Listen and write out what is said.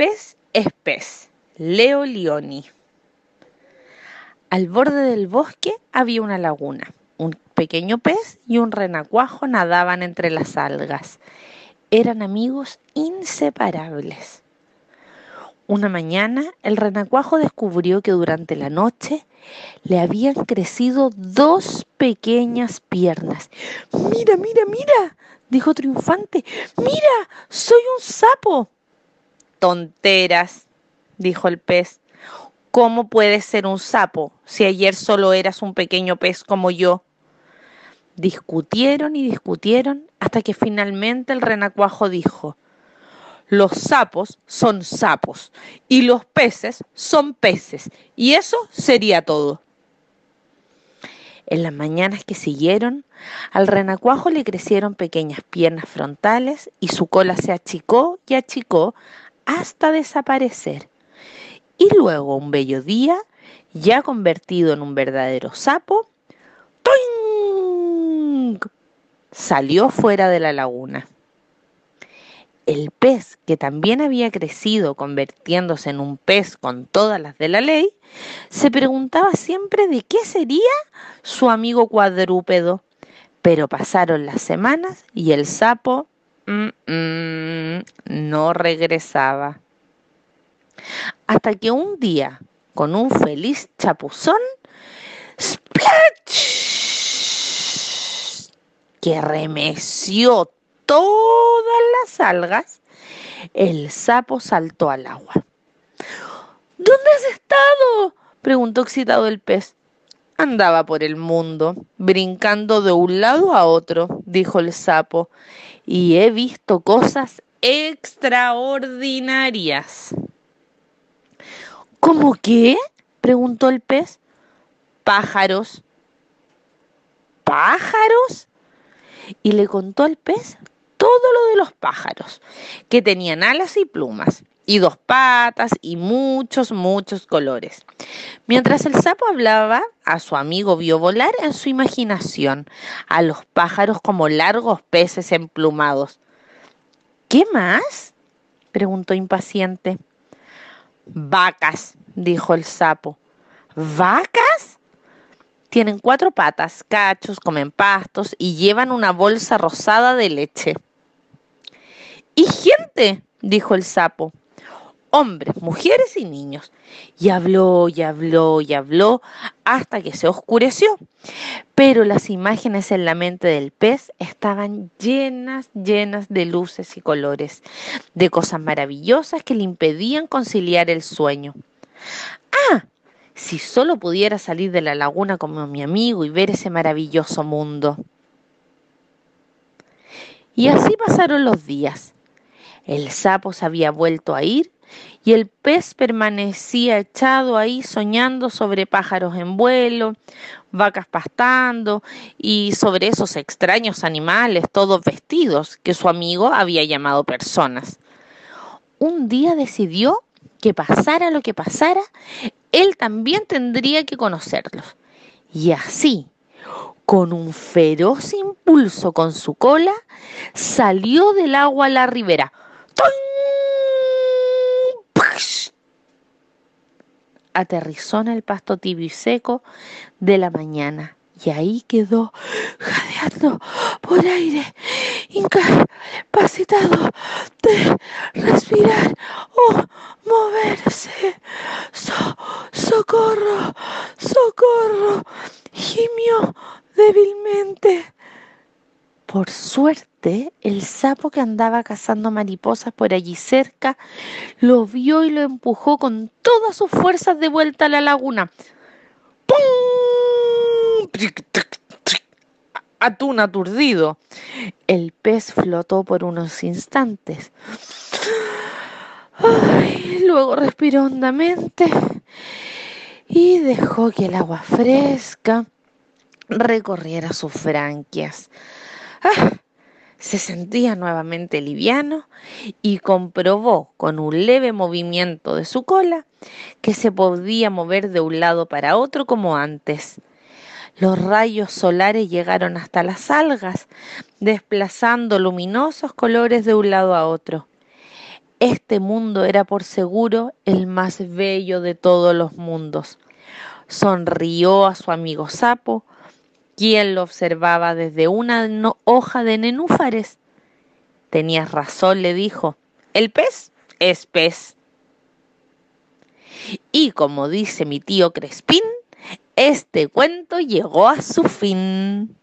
pez es pez. Leo Lioni. Al borde del bosque había una laguna. Un pequeño pez y un renacuajo nadaban entre las algas. Eran amigos inseparables. Una mañana el renacuajo descubrió que durante la noche le habían crecido dos pequeñas piernas. Mira, mira, mira, dijo triunfante. Mira, soy un sapo. Tonteras, dijo el pez. ¿Cómo puedes ser un sapo si ayer solo eras un pequeño pez como yo? Discutieron y discutieron hasta que finalmente el renacuajo dijo, los sapos son sapos y los peces son peces y eso sería todo. En las mañanas que siguieron, al renacuajo le crecieron pequeñas piernas frontales y su cola se achicó y achicó hasta desaparecer. Y luego, un bello día, ya convertido en un verdadero sapo, ¡toing! salió fuera de la laguna. El pez, que también había crecido convirtiéndose en un pez con todas las de la ley, se preguntaba siempre de qué sería su amigo cuadrúpedo. Pero pasaron las semanas y el sapo mm, mm, no regresaba. Hasta que un día, con un feliz chapuzón, ¡splash! que remeció todas las algas, el sapo saltó al agua. ¿Dónde has estado? preguntó excitado el pez. Andaba por el mundo, brincando de un lado a otro, dijo el sapo, y he visto cosas extraordinarias. ¿Cómo qué? preguntó el pez. Pájaros. ¿Pájaros? Y le contó al pez todo lo de los pájaros, que tenían alas y plumas, y dos patas y muchos, muchos colores. Mientras el sapo hablaba, a su amigo vio volar en su imaginación a los pájaros como largos peces emplumados. ¿Qué más? preguntó impaciente. Vacas, dijo el sapo. ¿Vacas? Tienen cuatro patas, cachos, comen pastos y llevan una bolsa rosada de leche. ¿Y gente? dijo el sapo hombres, mujeres y niños. Y habló y habló y habló hasta que se oscureció. Pero las imágenes en la mente del pez estaban llenas, llenas de luces y colores, de cosas maravillosas que le impedían conciliar el sueño. Ah, si solo pudiera salir de la laguna como mi amigo y ver ese maravilloso mundo. Y así pasaron los días. El sapo se había vuelto a ir y el pez permanecía echado ahí soñando sobre pájaros en vuelo, vacas pastando y sobre esos extraños animales todos vestidos que su amigo había llamado personas. Un día decidió que pasara lo que pasara, él también tendría que conocerlos. Y así, con un feroz impulso con su cola, salió del agua a la ribera. Aterrizó en el pasto tibio y seco de la mañana y ahí quedó jadeando por aire, incapacitado de respirar o moverse. ¡Socorro! ¡Socorro! gimió débilmente. Por suerte, el sapo que andaba cazando mariposas por allí cerca lo vio y lo empujó con todas sus fuerzas de vuelta a la laguna. ¡Pum! Atún aturdido. El pez flotó por unos instantes. luego respiró hondamente y dejó que el agua fresca recorriera sus franquias. Ah, se sentía nuevamente liviano y comprobó con un leve movimiento de su cola que se podía mover de un lado para otro como antes. Los rayos solares llegaron hasta las algas, desplazando luminosos colores de un lado a otro. este mundo era por seguro el más bello de todos los mundos. Sonrió a su amigo sapo, quien lo observaba desde una hoja de nenúfares. Tenías razón, le dijo, el pez es pez. Y como dice mi tío Crespín, este cuento llegó a su fin.